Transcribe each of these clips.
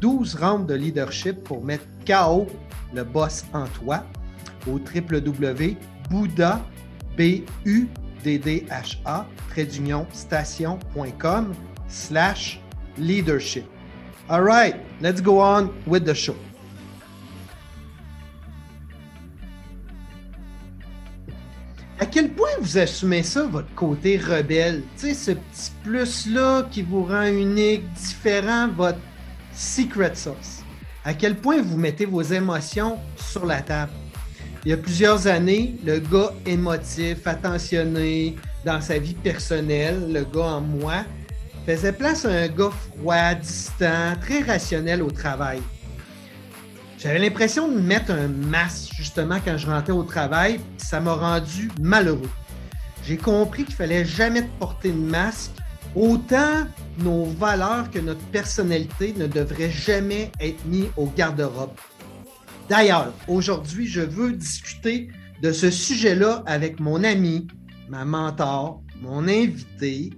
12 rounds de leadership pour mettre KO le boss en toi au www.bouddha, b u d d h a station.com slash leadership. All right, let's go on with the show. À quel point vous assumez ça, votre côté rebelle? Tu sais, ce petit plus-là qui vous rend unique, différent, votre secret sauce. À quel point vous mettez vos émotions sur la table? Il y a plusieurs années, le gars émotif, attentionné dans sa vie personnelle, le gars en moi, faisait place à un gars froid, distant, très rationnel au travail. J'avais l'impression de mettre un masque justement quand je rentrais au travail, ça m'a rendu malheureux. J'ai compris qu'il fallait jamais porter de masque. Autant nos valeurs que notre personnalité ne devraient jamais être mis au garde-robe. D'ailleurs, aujourd'hui, je veux discuter de ce sujet-là avec mon ami, ma mentor, mon invité,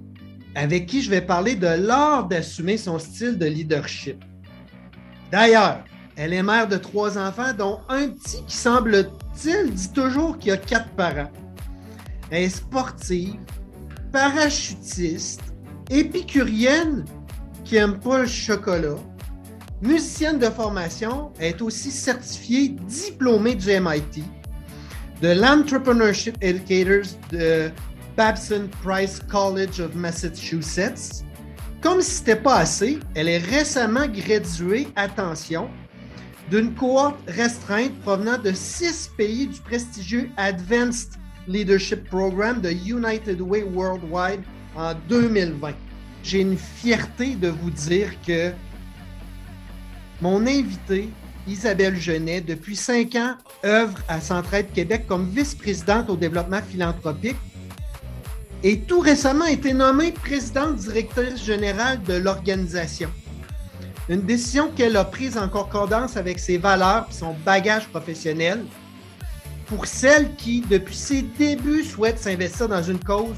avec qui je vais parler de l'art d'assumer son style de leadership. D'ailleurs, elle est mère de trois enfants, dont un petit qui semble-t-il dit toujours qu'il a quatre parents. Elle est sportive, parachutiste, épicurienne qui n'aime pas le chocolat, musicienne de formation, est aussi certifiée diplômée du MIT, de l'Entrepreneurship Educators de Babson Price College of Massachusetts. Comme si ce n'était pas assez, elle est récemment graduée, attention, d'une cohorte restreinte provenant de six pays du prestigieux Advanced Leadership Program de United Way Worldwide en 2020. J'ai une fierté de vous dire que mon invité, Isabelle Genet, depuis cinq ans, œuvre à Centraide Québec comme vice-présidente au développement philanthropique et tout récemment a été nommée présidente directrice générale de l'organisation. Une décision qu'elle a prise en concordance avec ses valeurs et son bagage professionnel. Pour celle qui, depuis ses débuts, souhaite s'investir dans une cause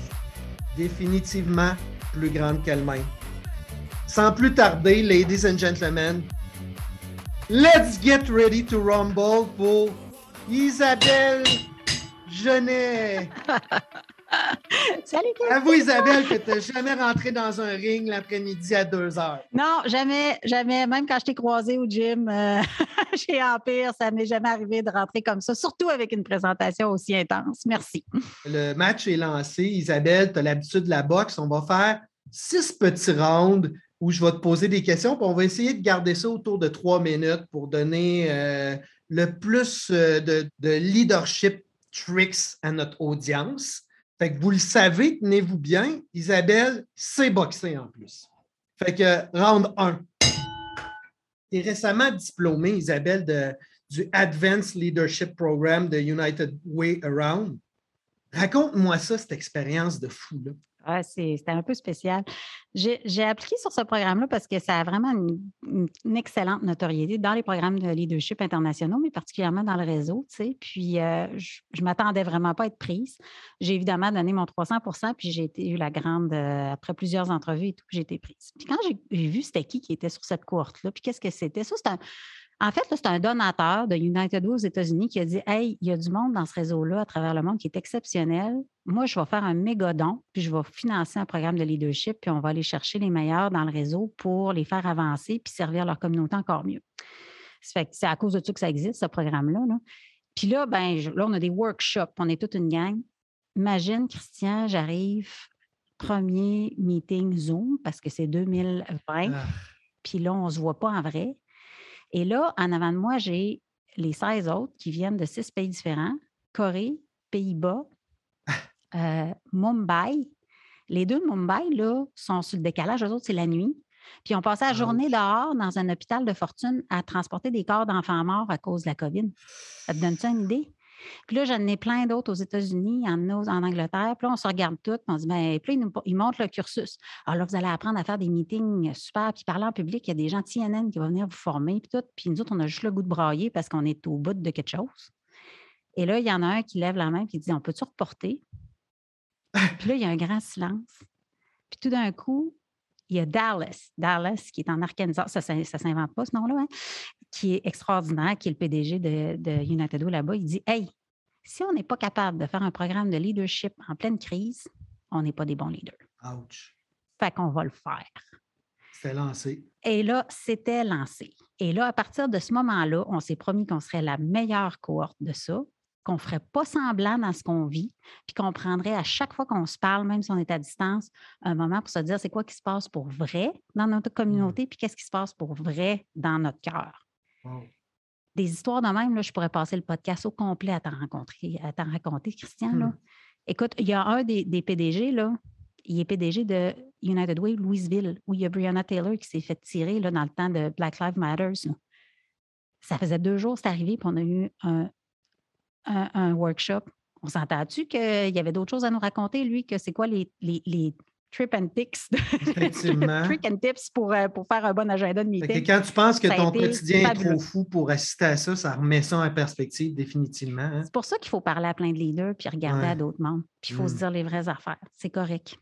définitivement plus grande qu'elle-même. Sans plus tarder, ladies and gentlemen, let's get ready to rumble pour Isabelle Genet. Salut, Avoue, Isabelle, que tu n'as jamais rentré dans un ring l'après-midi à deux heures. Non, jamais, jamais. Même quand je t'ai croisé au gym euh, chez Empire, ça m'est jamais arrivé de rentrer comme ça, surtout avec une présentation aussi intense. Merci. Le match est lancé. Isabelle, tu as l'habitude de la boxe. On va faire six petits rounds où je vais te poser des questions. Puis on va essayer de garder ça autour de trois minutes pour donner euh, le plus euh, de, de leadership tricks à notre audience. Fait que vous le savez, tenez-vous bien, Isabelle sait boxer en plus. Fait que round 1. Tu es récemment diplômée, Isabelle, du Advanced Leadership Program de United Way Around. Raconte-moi ça, cette expérience de fou. Ouais, c'était un peu spécial. J'ai appliqué sur ce programme-là parce que ça a vraiment une, excellente notoriété dans les programmes de leadership internationaux, mais particulièrement dans le réseau. Tu sais. Puis, euh, je ne m'attendais vraiment pas à être prise. J'ai évidemment donné mon 300% puis j'ai eu la grande, euh, après plusieurs entrevues et tout, j'ai été prise. Puis, quand j'ai vu c'était qui qui était sur cette courte-là, puis qu'est-ce que c'était? Ça, c'est un en fait, c'est un donateur de United Way aux États-Unis qui a dit Hey, il y a du monde dans ce réseau-là à travers le monde qui est exceptionnel. Moi, je vais faire un méga don, puis je vais financer un programme de leadership, puis on va aller chercher les meilleurs dans le réseau pour les faire avancer puis servir leur communauté encore mieux. C'est à cause de ça que ça existe, ce programme-là. Puis là, ben, là, on a des workshops, on est toute une gang. Imagine, Christian, j'arrive, premier meeting Zoom, parce que c'est 2020. Ah. Puis là, on ne se voit pas en vrai. Et là, en avant de moi, j'ai les 16 autres qui viennent de six pays différents Corée, Pays-Bas, euh, Mumbai. Les deux de Mumbai, là, sont sur le décalage. Eux autres, c'est la nuit. Puis on passait la journée dehors dans un hôpital de fortune à transporter des corps d'enfants morts à cause de la COVID. Ça te donne ça une idée? Puis là, j'en ai plein d'autres aux États-Unis, il en Angleterre. Puis là, on se regarde toutes, on se dit, bien, puis là, ils, montrent le cursus. Alors là, vous allez apprendre à faire des meetings super, puis parler en public, il y a des gens TNN qui vont venir vous former, puis tout. Puis nous autres, on a juste le goût de brailler parce qu'on est au bout de quelque chose. Et là, il y en a un qui lève la main et qui dit, on peut-tu reporter? puis là, il y a un grand silence. Puis tout d'un coup, il y a Dallas, Dallas qui est en Arkansas, ça ne s'invente pas ce nom-là, hein, qui est extraordinaire, qui est le PDG de, de United là-bas. Il dit Hey, si on n'est pas capable de faire un programme de leadership en pleine crise, on n'est pas des bons leaders. Ouch. Fait qu'on va le faire. C'était lancé. Et là, c'était lancé. Et là, à partir de ce moment-là, on s'est promis qu'on serait la meilleure cohorte de ça qu'on ne ferait pas semblant dans ce qu'on vit, puis qu'on prendrait à chaque fois qu'on se parle, même si on est à distance, un moment pour se dire c'est quoi qui se passe pour vrai dans notre mmh. communauté, puis qu'est-ce qui se passe pour vrai dans notre cœur. Des histoires de même, là, je pourrais passer le podcast au complet à t'en rencontrer, à t'en raconter, Christian. Là. Mmh. Écoute, il y a un des, PDG, là, il est PDG de United Way Louisville, où il y a Brianna Taylor qui s'est fait tirer là, dans le temps de Black Lives Matter. Ça faisait deux jours, c'est arrivé, puis on a eu un, un, workshop. On s'entend-tu qu'il y avait d'autres choses à nous raconter, lui, que c'est quoi les, les, les trip and tips, trick and tips pour, euh, pour faire un bon agenda de meeting. quand tu penses que ton quotidien est trop fou pour assister à ça, ça remet ça en perspective définitivement. Hein. C'est pour ça qu'il faut parler à plein de leaders puis regarder à d'autres membres. Puis il faut se mm. dire les vraies affaires. C'est correct.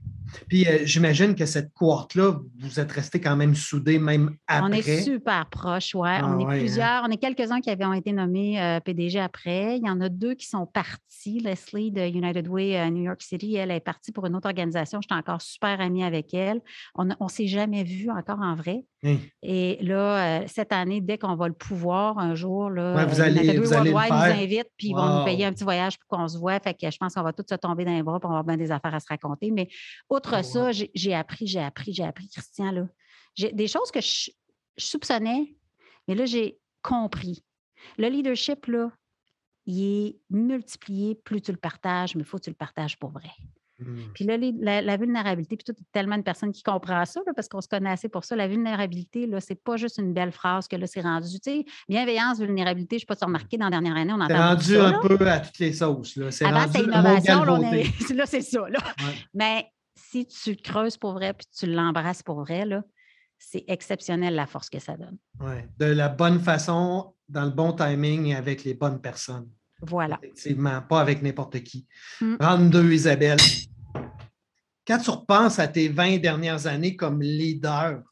Puis euh, j'imagine que cette cohorte-là, vous êtes restés quand même soudés, même après. On est super proches, ouais. on ah est hein. plusieurs. On est quelques-uns qui avaient été nommés euh, PDG après. Il y en a deux qui sont partis. Leslie de United Way New York City, elle est partie pour une autre organisation. J'étais encore super amie avec elle. On ne s'est jamais vu encore en vrai. Et là, euh, cette année, dès qu'on va le pouvoir, un jour, là, vous allez, vous allez nous invite, puis ils vont nous payer un petit voyage pour qu'on se voit. Fait que je pense qu'on va tous se tomber dans les bras pour avoir bien des affaires à se raconter. Mais outre ça, j'ai appris, j'ai appris, j'ai appris, Christian, là. Des choses que je, soupçonnais, mais là, j'ai compris. Le leadership, là, il est multiplié plus tu le partages, mais il faut que tu le partages pour vrai. Mmh. Puis là, la, vulnérabilité, puis tout, tellement de personnes qui comprennent ça, parce qu'on se connaît assez pour ça. La vulnérabilité, là, c'est pas juste une belle phrase que là, c'est rendu. Tu sais, bienveillance, vulnérabilité, je ne sais pas si remarqué dans la dernière année, on entend. C'est rendu un peu à toutes les sauces. Là. C'est Avant, c'était innovation. Là, c'est ça. Là. Mais si tu creuses pour vrai, puis tu l'embrasses pour vrai, là, c'est exceptionnel la force que ça donne. Oui, de la bonne façon, dans le bon timing et avec les bonnes personnes. Voilà. Effectivement, pas avec n'importe qui. Mmh. 32, Isabelle. Quand tu repenses à tes 20 dernières années comme leader,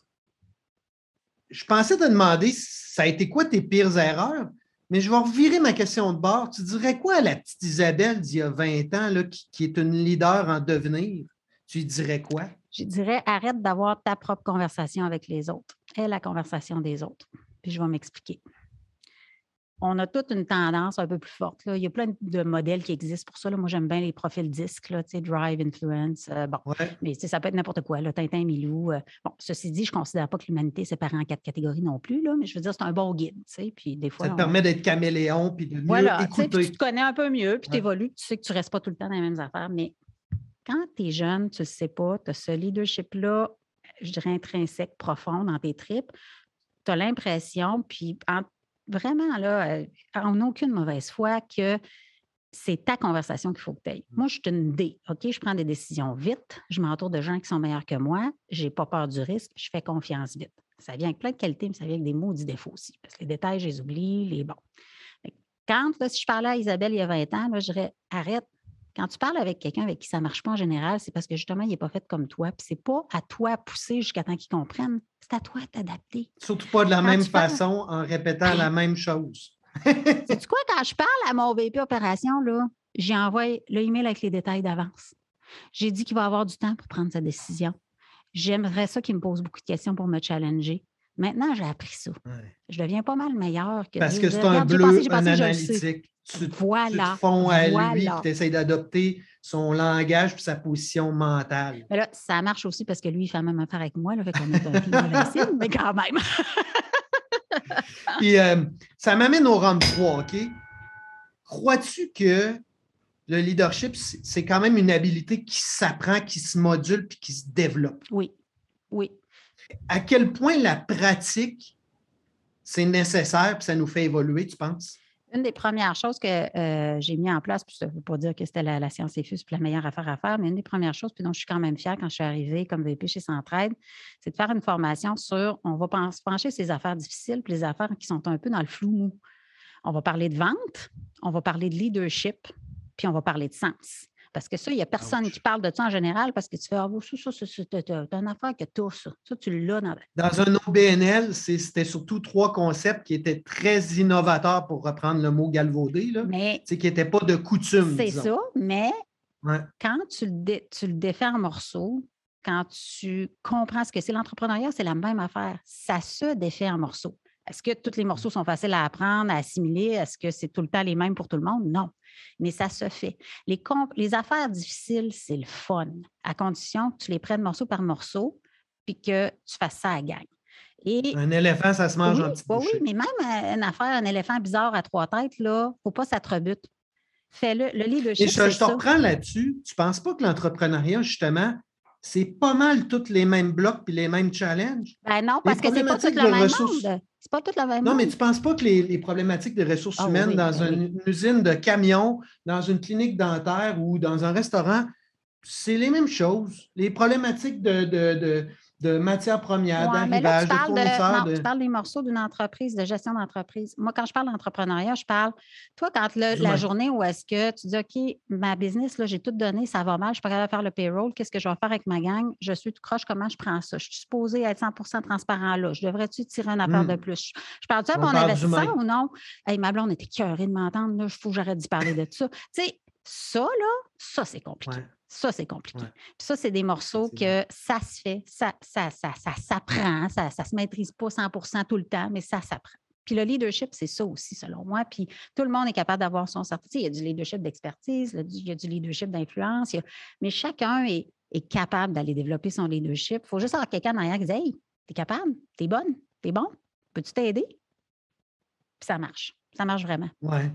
je pensais te demander, ça a été quoi tes pires erreurs? Mais je vais revirer ma question de bord. Tu dirais quoi à la petite Isabelle d'il y a 20 ans, là, qui, est une leader en devenir? Tu lui dirais quoi? Je dirais arrête d'avoir ta propre conversation avec les autres et la conversation des autres. Puis je vais m'expliquer on a toute une tendance un peu plus forte. Il y a plein de modèles qui existent pour ça. Moi, j'aime bien les profils disques, là, Drive, Influence. Euh, bon, mais ça peut être n'importe quoi, là, Tintin, Milou. Euh. bon, ceci dit, je ne considère pas que l'humanité est séparée en quatre catégories non plus, là, mais je veux dire, c'est un bon guide. Puis des fois, ça te permet d'être caméléon puis de mieux voilà, écouter. tu te connais un peu mieux, puis tu évolues, tu sais que tu ne restes pas tout le temps dans les mêmes affaires. Mais quand tu es jeune, tu ne sais pas, tu as ce leadership-là, je dirais intrinsèque, profond dans tes tripes, tu as l'impression, puis en vraiment, là, en aucune mauvaise foi, que c'est ta conversation qu'il faut que tu aies. Mmh. Moi, je suis une D, OK? Je prends des décisions vite, je m'entoure de gens qui sont meilleurs que moi, je n'ai pas peur du risque, je fais confiance vite. Ça vient avec plein de qualités, mais ça vient avec des maudits défauts aussi, parce que les détails, je les oublie, les bons. Quand, si je parlais à Isabelle il y a 20 ans, là, je dirais arrête, quand tu parles avec quelqu'un avec qui ça ne marche pas en général, c'est parce que justement, il n'est pas fait comme toi. Puis c'est pas à toi de pousser jusqu'à temps qu'il comprenne. C'est à toi de t'adapter. Surtout pas de la même façon en répétant la même chose. C'est quoi, quand je parle à mon VP opération, là, j'ai envoyé le email avec les détails d'avance. J'ai dit qu'il va avoir du temps pour prendre sa décision. J'aimerais ça qu'il me pose beaucoup de questions pour me challenger. Maintenant, j'ai appris ça. Je deviens pas mal meilleur que. Parce que c'est un bleu, un analytique tu, voilà, tu te à lui, tu essaies d'adopter son langage et sa position mentale. Mais là, ça marche aussi parce que lui, il fait la même affaire avec moi, là, fait qu'on est un mais quand même. puis euh, ça m'amène au rang 3, OK? Crois-tu que le leadership, c'est quand même une habilité qui s'apprend, qui se module puis qui se développe? Oui, oui. À quel point la pratique, c'est nécessaire et ça nous fait évoluer, tu penses? Une des premières choses que euh, j'ai mis en place, puis ça ne veut pas dire que c'était la, science effuse puis la meilleure affaire à faire, mais une des premières choses, puis dont je suis quand même fière quand je suis arrivée comme VP chez Centraide, c'est de faire une formation sur, on va se pencher ces affaires difficiles puis les affaires qui sont un peu dans le flou mou. On va parler de vente, on va parler de leadership, puis on va parler de sens. Parce que ça, il n'y a personne qui parle de ça en général parce que tu fais Ah, ça, ça, c'est une affaire que tu ça. Ça, tu l'as dans Dans un OBNL, c'était surtout trois concepts qui étaient très innovateurs pour reprendre le mot galvaudé, là. Mais. qui n'étaient pas de coutume. C'est ça, mais quand tu le, tu le défais en morceaux, quand tu comprends ce que c'est l'entrepreneuriat, c'est la même affaire. Ça se défait en morceaux. Est-ce que tous les morceaux sont faciles à apprendre, à assimiler? Est-ce que c'est tout le temps les mêmes pour tout le monde? Non. Mais ça se fait. Les, les affaires difficiles, c'est le fun, à condition que tu les prennes morceau par morceau puis que tu fasses ça à gang. Et, un éléphant, ça se mange en petit Oui, mais même euh, une affaire, un éléphant bizarre à trois têtes, là, il ne faut pas que ça te rebute. Fais-le. Le leadership, Et je, je te reprends là-dessus. Tu ne penses pas que l'entrepreneuriat, justement, c'est pas mal tous les mêmes blocs puis les mêmes challenges. Ben non, parce que c'est pas tout le même monde. C'est pas tout le même Non, mais tu ne penses pas que les, problématiques de ressources ah humaines dans ben une, usine de camions, dans une clinique dentaire ou dans un restaurant, c'est les mêmes choses. Les problématiques de de matières premières, d'arrivage, de fournisseurs. Tu parles des morceaux d'une entreprise, de gestion d'entreprise. Moi, quand je parle d'entrepreneuriat, je parle, toi, quand la journée où est-ce que tu dis, OK, ma business, là, j'ai tout donné, ça va mal, je ne suis pas capable de faire le payroll, qu'est-ce que je vais faire avec ma gang? Je suis tout croche, comment je prends ça? Je suis supposée être 100% transparent là. Je devrais-tu tirer un apport de hmm. plus? Je parle-tu à mon investisseur ou non? Hey, ma blonde était curée de m'entendre, il faut que j'arrête d'y parler de ça. Tu sais, ça, là, ça, c'est compliqué. Ça, c'est compliqué. ça, c'est des morceaux que ça se fait, ça, ça, ça, ça s'apprend, ça ne se maîtrise pas 100% tout le temps, mais ça s'apprend. Puis le leadership, c'est ça aussi, selon moi. Puis tout le monde est capable d'avoir son certificat. Il y a du leadership d'expertise, il y a du leadership d'influence, mais chacun est, capable d'aller développer son leadership. Il faut juste avoir quelqu'un derrière qui dit Hey, t'es capable, t'es bonne, t'es bon, peux-tu t'aider? Puis ça marche. Ça marche vraiment. Ouais.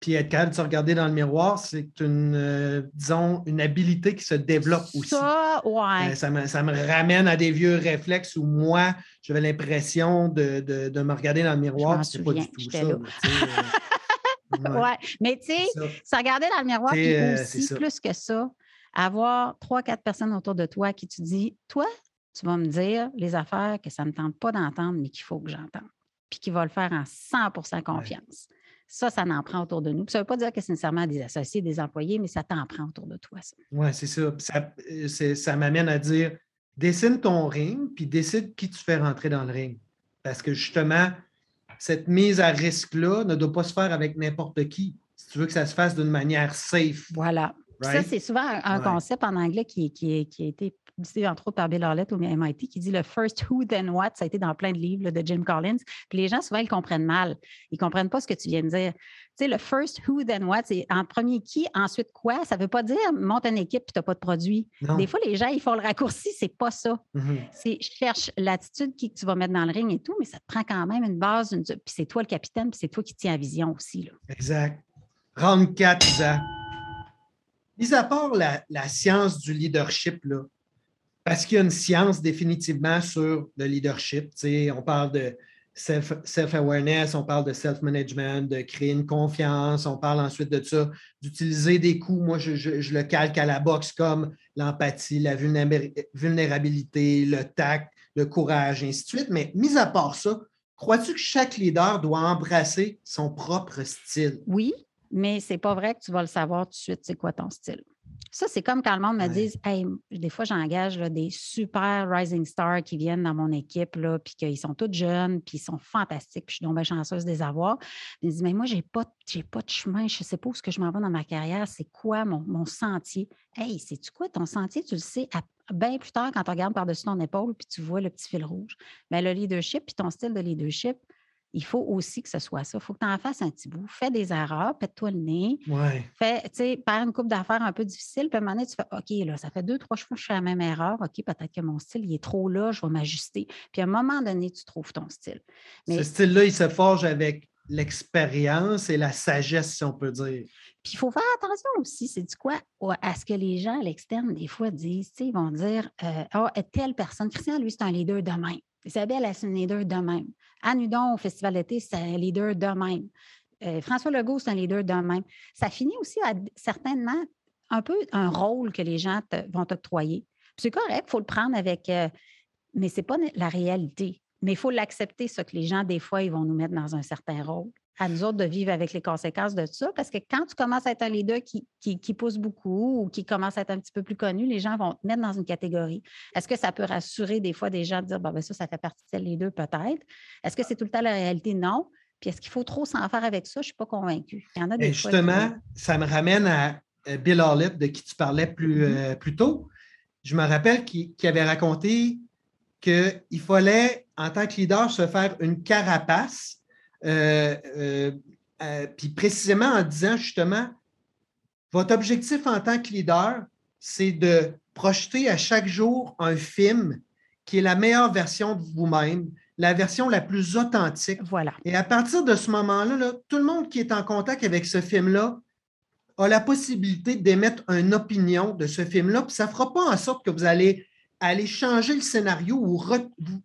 Puis être capable de se regarder dans le miroir, c'est une, euh, disons, une habilité qui se développe aussi. Ça, ouais. Euh, ça, me, ramène à des vieux réflexes où moi, j'avais l'impression de, me regarder dans le miroir. C'est pas du tout ça. ouais. Mais tu sais, se regarder dans le miroir, puis aussi, plus que ça, avoir trois, quatre personnes autour de toi qui te disent Toi, tu vas me dire les affaires que ça ne me tente pas d'entendre, mais qu'il faut que j'entende. Puis qui va le faire en 100% confiance. Ça, ça en prend autour de nous. ça ne veut pas dire que c'est nécessairement des associés, des employés, mais ça t'en prend autour de toi. Oui, c'est ça. Ça, euh, ça m'amène à dire dessine ton ring, puis décide qui tu fais rentrer dans le ring. Parce que justement, cette mise à risque-là ne doit pas se faire avec n'importe qui. Si tu veux que ça se fasse d'une manière safe. Voilà. Ça, c'est souvent un, concept en anglais qui, qui, qui, a été dit entre autres par Bill Arlett au MIT, qui dit le first who, then what. Ça a été dans plein de livres de Jim Collins. Puis les gens, souvent, ils comprennent mal. Ils ne comprennent pas ce que tu viens de dire. Tu sais, le first who, then what, c'est en premier qui, ensuite quoi? Ça ne veut pas dire monte une équipe et tu n'as pas de produit. Des fois, les gens, ils font le raccourci, c'est pas ça. Mm-hmm. C'est cherche l'attitude que tu vas mettre dans le ring et tout, mais ça te prend quand même une base. Puis c'est toi le capitaine, puis c'est toi qui tiens la vision aussi. Là. Exact. Round 4, Isa. Mis à part la, science du leadership, parce qu'il y a une science définitivement sur le leadership. on parle de self-awareness, on parle de self-management, de créer une confiance, on parle ensuite de ça, d'utiliser des coups. Moi, je, le calque à la boxe comme l'empathie, la vulnérabilité, le tact, le courage, ainsi de suite. Mais mis à part ça, crois-tu que chaque leader doit embrasser son propre style? Oui, mais ce n'est pas vrai que tu vas le savoir tout de suite, c'est quoi ton style. Ça, c'est comme quand le monde me dit hey, des fois, j'engage des super rising stars qui viennent dans mon équipe, là, puis qu'ils sont tous jeunes, puis ils sont fantastiques, puis je suis donc bien chanceuse de les avoir. Ils disent Mais moi, je n'ai pas, pas de chemin, je ne sais pas où ce que je m'en vais dans ma carrière, c'est quoi mon, sentier? Hey, sais-tu quoi? Ton sentier, tu le sais bien plus tard quand tu regardes par-dessus ton épaule, puis tu vois le petit fil rouge. Mais le leadership, puis ton style de leadership, il faut aussi que ce soit ça. Il faut que tu en fasses un petit bout. Fais des erreurs, pète-toi le nez. Ouais. Fais, tu sais, perds une coupe d'affaires un peu difficile. Puis à un moment donné, tu fais OK, là, ça fait deux, trois fois que je fais la même erreur. OK, peut-être que mon style, il est trop là, je vais m'ajuster. Puis à un moment donné, tu trouves ton style. Ce style-là, il se forge avec l'expérience et la sagesse, si on peut dire. Puis il faut faire attention aussi, c'est du quoi, à ce que les gens à l'externe, des fois, disent, ils vont dire oh, telle personne, Christian, lui, c'est un leader de même. Isabelle, c'est un leader de même. Anne Hudon, au Festival d'été, c'est un leader de même. Euh, François Legault, c'est un leader de même. Ça finit aussi à certainement un peu un rôle que les gens vont t'octroyer. C'est correct, il faut le prendre avec. Euh, mais ce n'est pas la réalité. Mais il faut l'accepter, ça, que les gens, des fois, ils vont nous mettre dans un certain rôle. À nous autres de vivre avec les conséquences de ça, parce que quand tu commences à être un leader qui, qui, pousse beaucoup ou qui commence à être un petit peu plus connu, les gens vont te mettre dans une catégorie. Est-ce que ça peut rassurer des fois des gens de dire, ben, ça, ça fait partie de tel leader, peut-être? Est-ce que c'est tout le temps la réalité? Non. Puis est-ce qu'il faut trop s'en faire avec ça? Je ne suis pas convaincue. Il y en a des justement, ça me ramène à euh, Bill Howlett, de qui tu parlais plus, mm-hmm. euh, plus tôt. Je me rappelle qu'il avait raconté qu'il fallait, en tant que leader, se faire une carapace, puis précisément en disant justement, votre objectif en tant que leader, c'est de projeter à chaque jour un film qui est la meilleure version de vous-même, la version la plus authentique. Voilà. Et à partir de ce moment-là, tout le monde qui est en contact avec ce film-là a la possibilité d'émettre une opinion de ce film-là. Puis ça ne fera pas en sorte que vous allez aller changer le scénario ou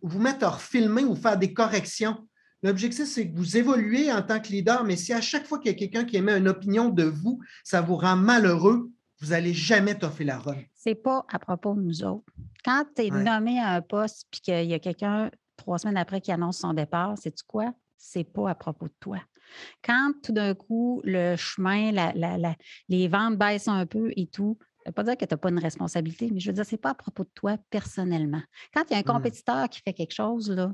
vous mettre à refilmer ou faire des corrections. L'objectif, c'est que vous évoluez en tant que leader, mais si à chaque fois qu'il y a quelqu'un qui émet une opinion de vous, ça vous rend malheureux, vous n'allez jamais toffer la run. Ce n'est pas à propos de nous autres. Quand tu es nommé à un poste puis qu'il y a quelqu'un trois semaines après qu'il annonce son départ, c'est tu quoi? C'est pas à propos de toi. Quand tout d'un coup, le chemin, les ventes baissent un peu et tout, ça ne veut pas dire que tu n'as pas une responsabilité, mais je veux dire, ce n'est pas à propos de toi personnellement. Quand il y a un mmh. compétiteur qui fait quelque chose, là,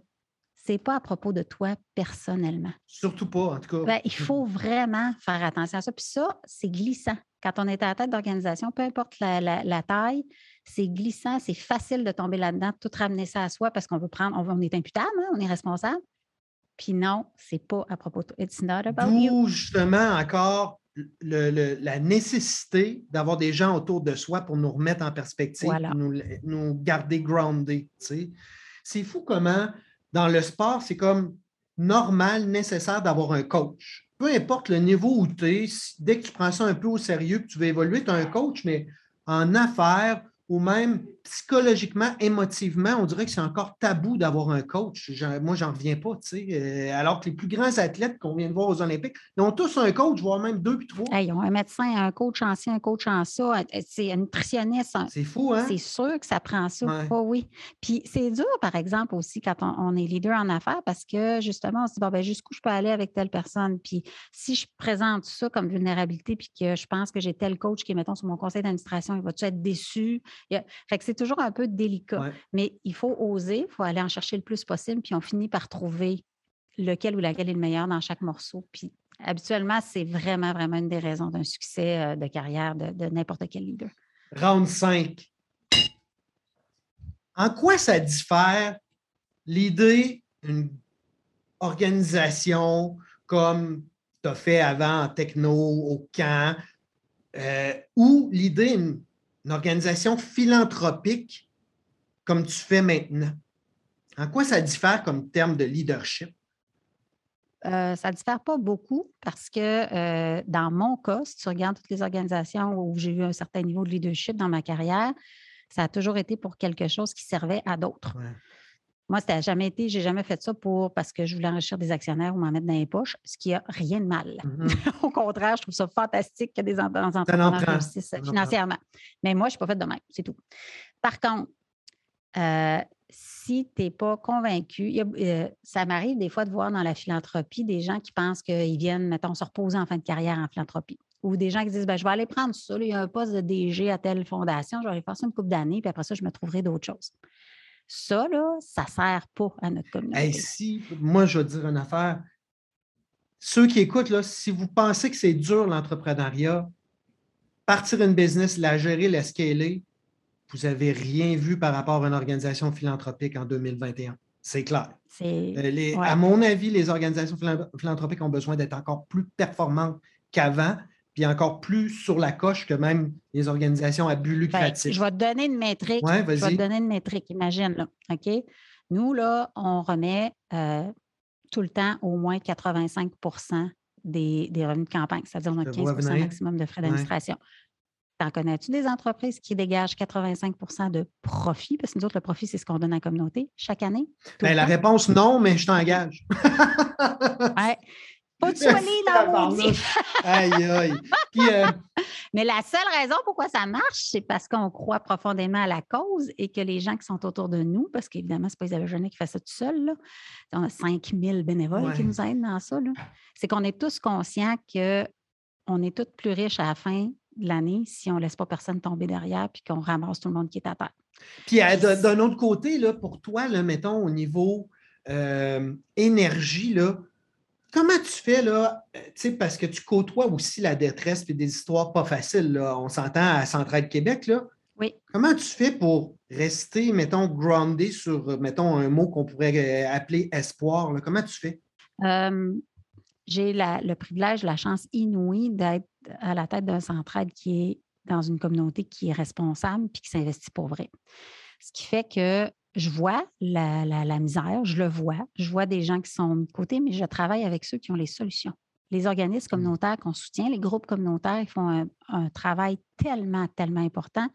c'est pas à propos de toi personnellement. Surtout pas, en tout cas. Ben, il faut vraiment faire attention à ça. Puis ça, c'est glissant. Quand on est à la tête d'organisation, peu importe la taille, c'est glissant, c'est facile de tomber là-dedans, tout ramener ça à soi parce qu'on veut prendre, on, est imputable, hein, on est responsable. Puis non, c'est pas à propos de It's not about you. justement encore la nécessité d'avoir des gens autour de soi pour nous remettre en perspective, nous, nous, garder grounded. C'est fou comment, dans le sport, c'est comme normal, nécessaire d'avoir un coach. Peu importe le niveau où tu es, dès que tu prends ça un peu au sérieux, que tu veux évoluer, tu as un coach, mais en affaires, ou même psychologiquement, émotivement, on dirait que c'est encore tabou d'avoir un coach. moi, j'en reviens pas, tu sais. Euh, alors que les plus grands athlètes qu'on vient de voir aux Olympiques, ils ont tous un coach, voire même deux puis trois. ils ont un médecin, un coach en ci, un coach en ça. C'est un nutritionniste. C'est fou, hein? C'est sûr que ça prend ça. oui. Puis c'est dur, par exemple, aussi, quand on, est leader en affaires, parce que justement, on se dit, bon, ben, jusqu'où je peux aller avec telle personne? Puis si je présente ça comme vulnérabilité, puis que je pense que j'ai tel coach qui est, mettons, sur mon conseil d'administration, il va-tu être déçu? Fait que c'est toujours un peu délicat. Mais il faut oser, il faut aller en chercher le plus possible, puis on finit par trouver lequel ou laquelle est le meilleur dans chaque morceau. Puis habituellement, c'est vraiment, vraiment une des raisons d'un succès euh, de carrière de, n'importe quel leader. Round 5. En quoi ça diffère l'idée d'une organisation comme tu as fait avant en techno, au camp, euh, ou l'idée d'une une organisation philanthropique comme tu fais maintenant? En quoi ça diffère comme terme de leadership? Euh, ça ne diffère pas beaucoup parce que euh, dans mon cas, si tu regardes toutes les organisations où j'ai eu un certain niveau de leadership dans ma carrière, ça a toujours été pour quelque chose qui servait à d'autres. Moi, ça n'a jamais été, j'ai jamais fait ça pour parce que je voulais enrichir des actionnaires ou m'en mettre dans les poches, ce qui n'a rien de mal. Mm-hmm. Au contraire, je trouve ça fantastique que des entrepreneurs réussissent financièrement. Mais moi, je ne suis pas faite de même, c'est tout. Par contre, euh, si tu n'es pas convaincu, euh, ça m'arrive des fois de voir dans la philanthropie des gens qui pensent qu'ils viennent, mettons, se reposer en fin de carrière en philanthropie. Ou des gens qui disent ben, Je vais aller prendre ça, il y a un poste de DG à telle fondation, je vais aller faire ça une couple d'années, puis après ça, je me trouverai d'autres choses. Ça, là, ça ne sert pas à notre communauté. si, moi, je veux dire une affaire. Ceux qui écoutent, là, si vous pensez que c'est dur l'entrepreneuriat, partir une business, la gérer, la scaler, vous n'avez rien vu par rapport à une organisation philanthropique en 2021. C'est clair. Euh, à mon avis, les organisations philanthropiques ont besoin d'être encore plus performantes qu'avant puis encore plus sur la coche que même les organisations à but ben, lucratif. je vais te donner une métrique. je vais te donner une métrique, imagine. Là, OK? Nous, là, on remet euh, tout le temps au moins 85% des, revenus de campagne, c'est-à-dire on a 15% maximum de frais d'administration. T'en connais-tu des entreprises qui dégagent 85% de profit? Parce que nous autres, le profit, c'est ce qu'on donne à la communauté chaque année. Ben, la réponse, non, mais je t'engage. ouais. Pas-tu aller dans Aïe, aïe. Euh, mais la seule raison pourquoi ça marche, c'est parce qu'on croit profondément à la cause et que les gens qui sont autour de nous, parce qu'évidemment, ce n'est pas Isabelle Jeunet qui fait ça tout seul, là. on a 5000 bénévoles qui nous aident dans ça, c'est qu'on est tous conscients qu'on est tous plus riches à la fin de l'année si on ne laisse pas personne tomber derrière puis qu'on ramasse tout le monde qui est à terre. Puis d'un autre côté, là, pour toi, là, mettons au niveau euh, énergie, là, comment tu fais là, euh, parce que tu côtoies aussi la détresse et des histoires pas faciles. Là. On s'entend à Centrale Québec, là. Oui. Comment tu fais pour rester, mettons, groundé sur, mettons, un mot qu'on pourrait euh, appeler espoir? Là? Comment tu fais? j'ai le privilège, la chance inouïe d'être à la tête d'un central qui est dans une communauté qui est responsable puis qui s'investit pour vrai. Ce qui fait que je vois la, misère, je le vois, je vois des gens qui sont de côté, mais je travaille avec ceux qui ont les solutions. Les organismes mmh. communautaires qu'on soutient, les groupes communautaires, ils font un, travail tellement, tellement important.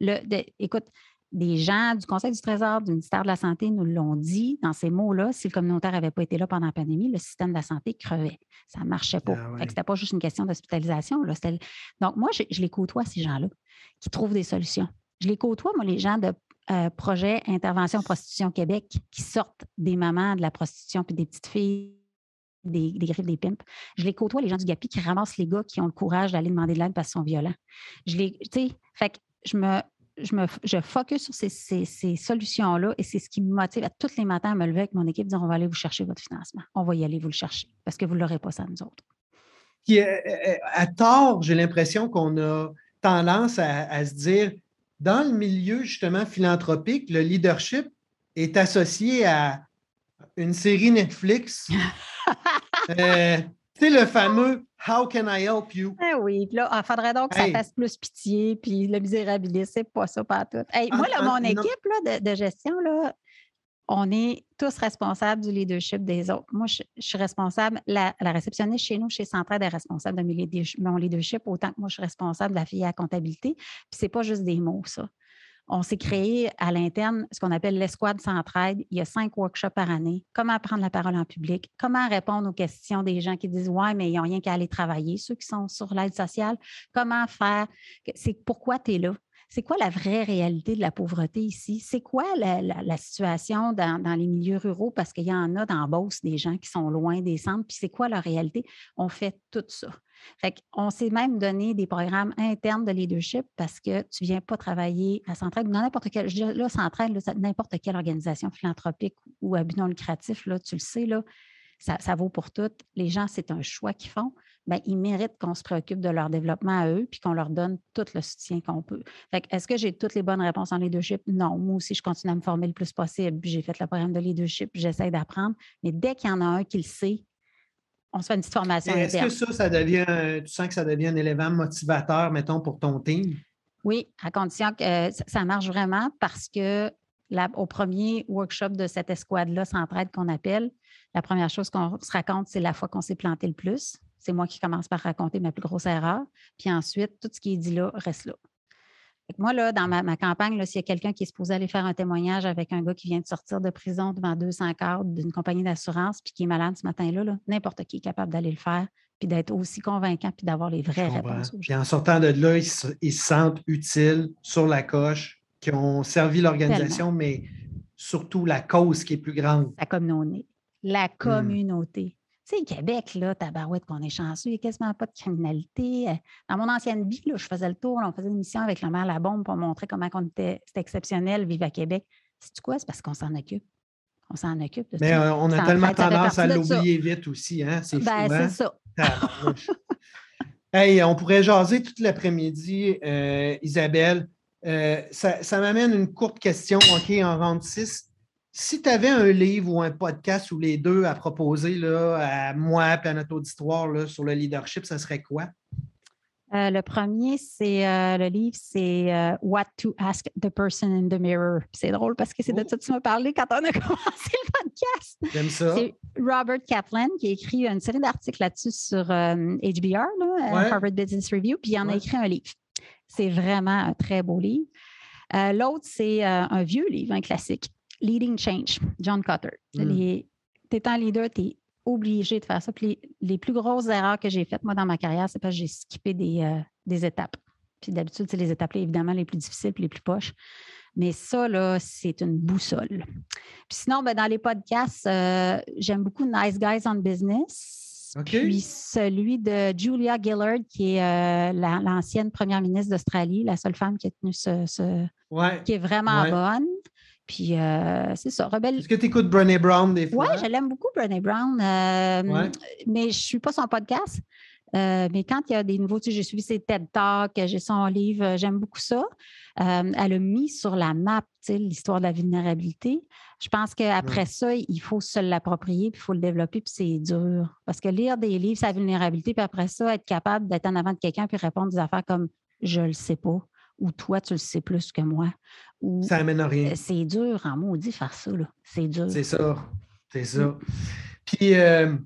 Le, écoute, des gens du Conseil du Trésor, du ministère de la Santé nous l'ont dit dans ces mots-là. Si le communautaire n'avait pas été là pendant la pandémie, le système de la santé crevait. Ça ne marchait pas. Ah Ce n'était pas juste une question d'hospitalisation. Donc, moi, je, les côtoie, ces gens-là, qui trouvent des solutions. Je les côtoie, moi, les gens de euh, projet Intervention Prostitution Québec qui sortent des mamans de la prostitution puis des petites filles des, des, griffes des pimps. Je les côtoie, les gens du GAPI, qui ramassent les gars qui ont le courage d'aller demander de l'aide parce qu'ils sont violents. Je les, tu sais, fait que je me, je, me, je focus sur ces, solutions-là et c'est ce qui me motive à tous les matins à me lever avec mon équipe, dire on va aller vous chercher votre financement. On va y aller vous le chercher parce que vous ne l'aurez pas ça nous autres. Euh, euh, à tort, j'ai l'impression qu'on a tendance à, se dire, dans le milieu justement philanthropique, le leadership est associé à une série Netflix. Euh, tu sais, le fameux How can I help you? Eh oui, là, il faudrait donc que ça fasse plus pitié, puis le misérabilisme, c'est pas ça, pas tout. moi, là, mon équipe là, de, gestion, là, on est tous responsables du leadership des autres. Moi, je, suis responsable, la, réceptionniste chez nous, chez Centraide, est responsable de mon leadership, autant que moi, je suis responsable de la fille à la comptabilité. Puis, c'est pas juste des mots, ça on s'est créé à l'interne ce qu'on appelle l'escouade centraide. Il y a cinq workshops par année. Comment prendre la parole en public? Comment répondre aux questions des gens qui disent Ouais, mais ils n'ont rien qu'à aller travailler, ceux qui sont sur l'aide sociale. Comment faire? C'est pourquoi tu es là? C'est quoi la vraie réalité de la pauvreté ici? C'est quoi la, situation dans, les milieux ruraux? Parce qu'il y en a dans Beauce des gens qui sont loin des centres. Puis c'est quoi leur réalité? On fait tout ça. Fait on s'est même donné des programmes internes de leadership parce que tu ne viens pas travailler à Centraide dans n'importe quelle, n'importe quelle organisation philanthropique ou à but non lucratif, tu le sais, ça, vaut pour toutes. Les gens, c'est un choix qu'ils font. Bien, ils méritent qu'on se préoccupe de leur développement à eux puis qu'on leur donne tout le soutien qu'on peut. Fait est-ce que j'ai toutes les bonnes réponses en leadership? Non. Moi aussi, je continue à me former le plus possible. J'ai fait le programme de leadership, j'essaie d'apprendre. Mais dès qu'il y en a un qui le sait, on se fait une petite formation. Est-ce que ça, ça devient, tu sens que ça devient un élément motivateur, mettons, pour ton team? Oui, à condition que euh, ça marche vraiment parce que au premier workshop de cette escouade-là, Centraide qu'on appelle, la première chose qu'on se raconte, c'est la fois qu'on s'est planté le plus. C'est moi qui commence par raconter ma plus grosse erreur. Puis ensuite, tout ce qui est dit là reste là moi, là, dans ma, campagne, s'il y a quelqu'un qui est supposé aller faire un témoignage avec un gars qui vient de sortir de prison devant 200 cadres d'une compagnie d'assurance puis qui est malade ce matin-là, n'importe qui est capable d'aller le faire puis d'être aussi convaincant puis d'avoir les vraies réponses. Puis en sortant de là, ils se, sentent utiles sur la coche, qui ont servi l'organisation, mais surtout la cause qui est plus grande. La communauté. La mmh. communauté. Tu sais, Québec, là, tabarouette, qu'on est chanceux, il n'y a quasiment pas de criminalité. Euh, dans mon ancienne vie, là, je faisais le tour, on faisait une mission avec la mère La Bombe pour montrer comment on était, c'était exceptionnel, vivre à Québec. C'est quoi? C'est parce qu'on s'en occupe. On s'en occupe. De Mais euh, on a tellement tendance à l'oublier vite aussi, hein? C'est ben, c'est ça. hey, on pourrait jaser toute l'après-midi, euh, Isabelle. ça, ça m'amène une courte question, OK, en rente 6 si tu avais un livre ou un podcast ou les deux à proposer là, à moi et à notre auditoire là, sur le leadership, ça serait quoi? Euh, le premier, c'est euh, le livre, c'est What to Ask the Person in the Mirror. C'est drôle parce que c'est de oh. ça que tu m'as parlé quand on a commencé le podcast. J'aime ça. C'est Robert Kaplan qui a écrit une série d'articles là-dessus sur HBR, Harvard Business Review, puis il en a écrit un livre. C'est vraiment un très beau livre. L'autre, c'est un vieux livre, un classique, Leading Change, John Cotter. Mm. Tu es un leader, tu es obligé de faire ça. Puis les, plus grosses erreurs que j'ai faites, moi, dans ma carrière, c'est parce que j'ai skippé des, euh, des étapes. Puis d'habitude, c'est les étapes, évidemment, les plus difficiles les plus poches. Mais ça, là, c'est une boussole. Puis sinon, ben, dans les podcasts, euh, j'aime beaucoup Nice Guys on Business. Puis celui de Julia Gillard, qui est euh, l'ancienne première ministre d'Australie, la seule femme qui a tenu ce. qui est vraiment bonne. Puis euh, c'est ça, Rebelle. Est-ce que tu écoutes Brené Brown des fois? Oui, je l'aime beaucoup, Brené Brown. Euh, mais je ne suis pas son podcast. Euh, mais quand il y a des nouveaux, tu sais, j'ai suivi ses TED Talks, j'ai son livre, j'aime beaucoup ça. elle a mis sur la map l'histoire de la vulnérabilité. Je pense qu'après ça, il faut se l'approprier, puis il faut le développer, puis c'est dur. Parce que lire des livres, sa vulnérabilité, puis après ça, être capable d'être en avant de quelqu'un, puis répondre des affaires comme je le sais pas, ou toi, tu le sais plus que moi. Ça amène à rien. Euh, c'est dur en maudit faire ça. C'est dur. C'est ça. C'est ça. Mm. Puis, euh,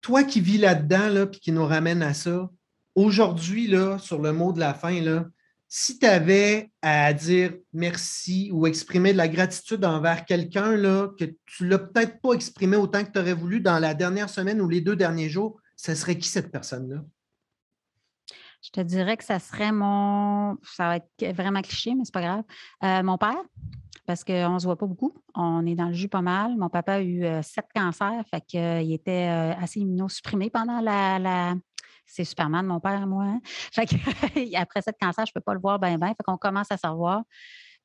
toi qui vis là-dedans, là, puis qui nous ramène à ça, aujourd'hui, là, sur le mot de la fin, là, si tu avais à dire merci ou exprimer de la gratitude envers quelqu'un là, que tu ne l'as peut-être pas exprimé autant que tu aurais voulu dans la dernière semaine ou les deux derniers jours, ce serait qui cette personne-là? Je te dirais que ça serait mon. Ça va être vraiment cliché, mais c'est pas grave. Euh, mon père, parce qu'on ne se voit pas beaucoup. On est dans le jus pas mal. Mon papa a eu euh, sept cancers, fait qu'il euh, était assez immunosupprimé pendant la. C'est Superman, mon père, moi. Hein. Fait que, après sept cancers, je ne peux pas le voir bien, bien. Fait qu'on commence à savoir.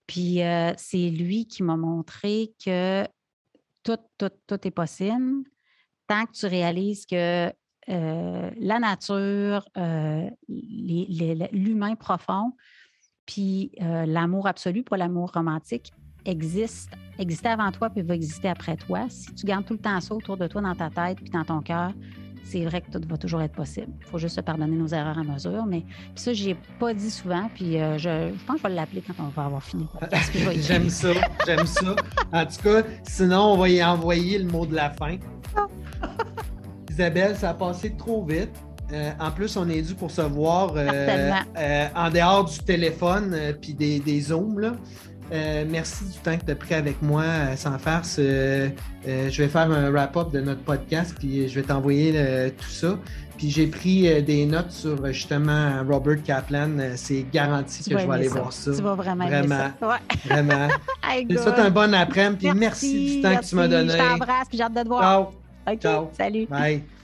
Puis c'est lui qui m'a montré que tout, tout, tout est possible tant que tu réalises que euh, la nature, euh, l'humain profond, puis euh, l'amour absolu, pas l'amour romantique, existe, existait avant toi puis va exister après toi. Si tu gardes tout le temps ça autour de toi dans ta tête puis dans ton cœur, c'est vrai que tout va toujours être possible. Il faut juste se pardonner nos erreurs à mesure. Mais ça, je ai pas dit souvent. Puis je, pense que je vais l'appeler quand on va avoir fini. j'aime ça, j'aime ça. En tout cas, sinon, on va y envoyer le mot de la fin. Isabelle, ça a passé trop vite. Euh, en plus, on est dû pour se voir euh, euh, en dehors du téléphone puis des, des Zooms. Là. merci du temps que tu as pris avec moi sans farce. je vais faire un wrap-up de notre podcast puis je vais t'envoyer tout ça. Puis j'ai pris des notes sur justement Robert Kaplan. C'est garanti que je vais aller voir ça. Tu vas vraiment Vraiment. Vraiment. Je te souhaite un bon après-midi. Puis merci, du temps que tu m'as donné. Je t'embrasse puis j'ai hâte de te voir. Ciao. OK. Ciao. Salut. Bye.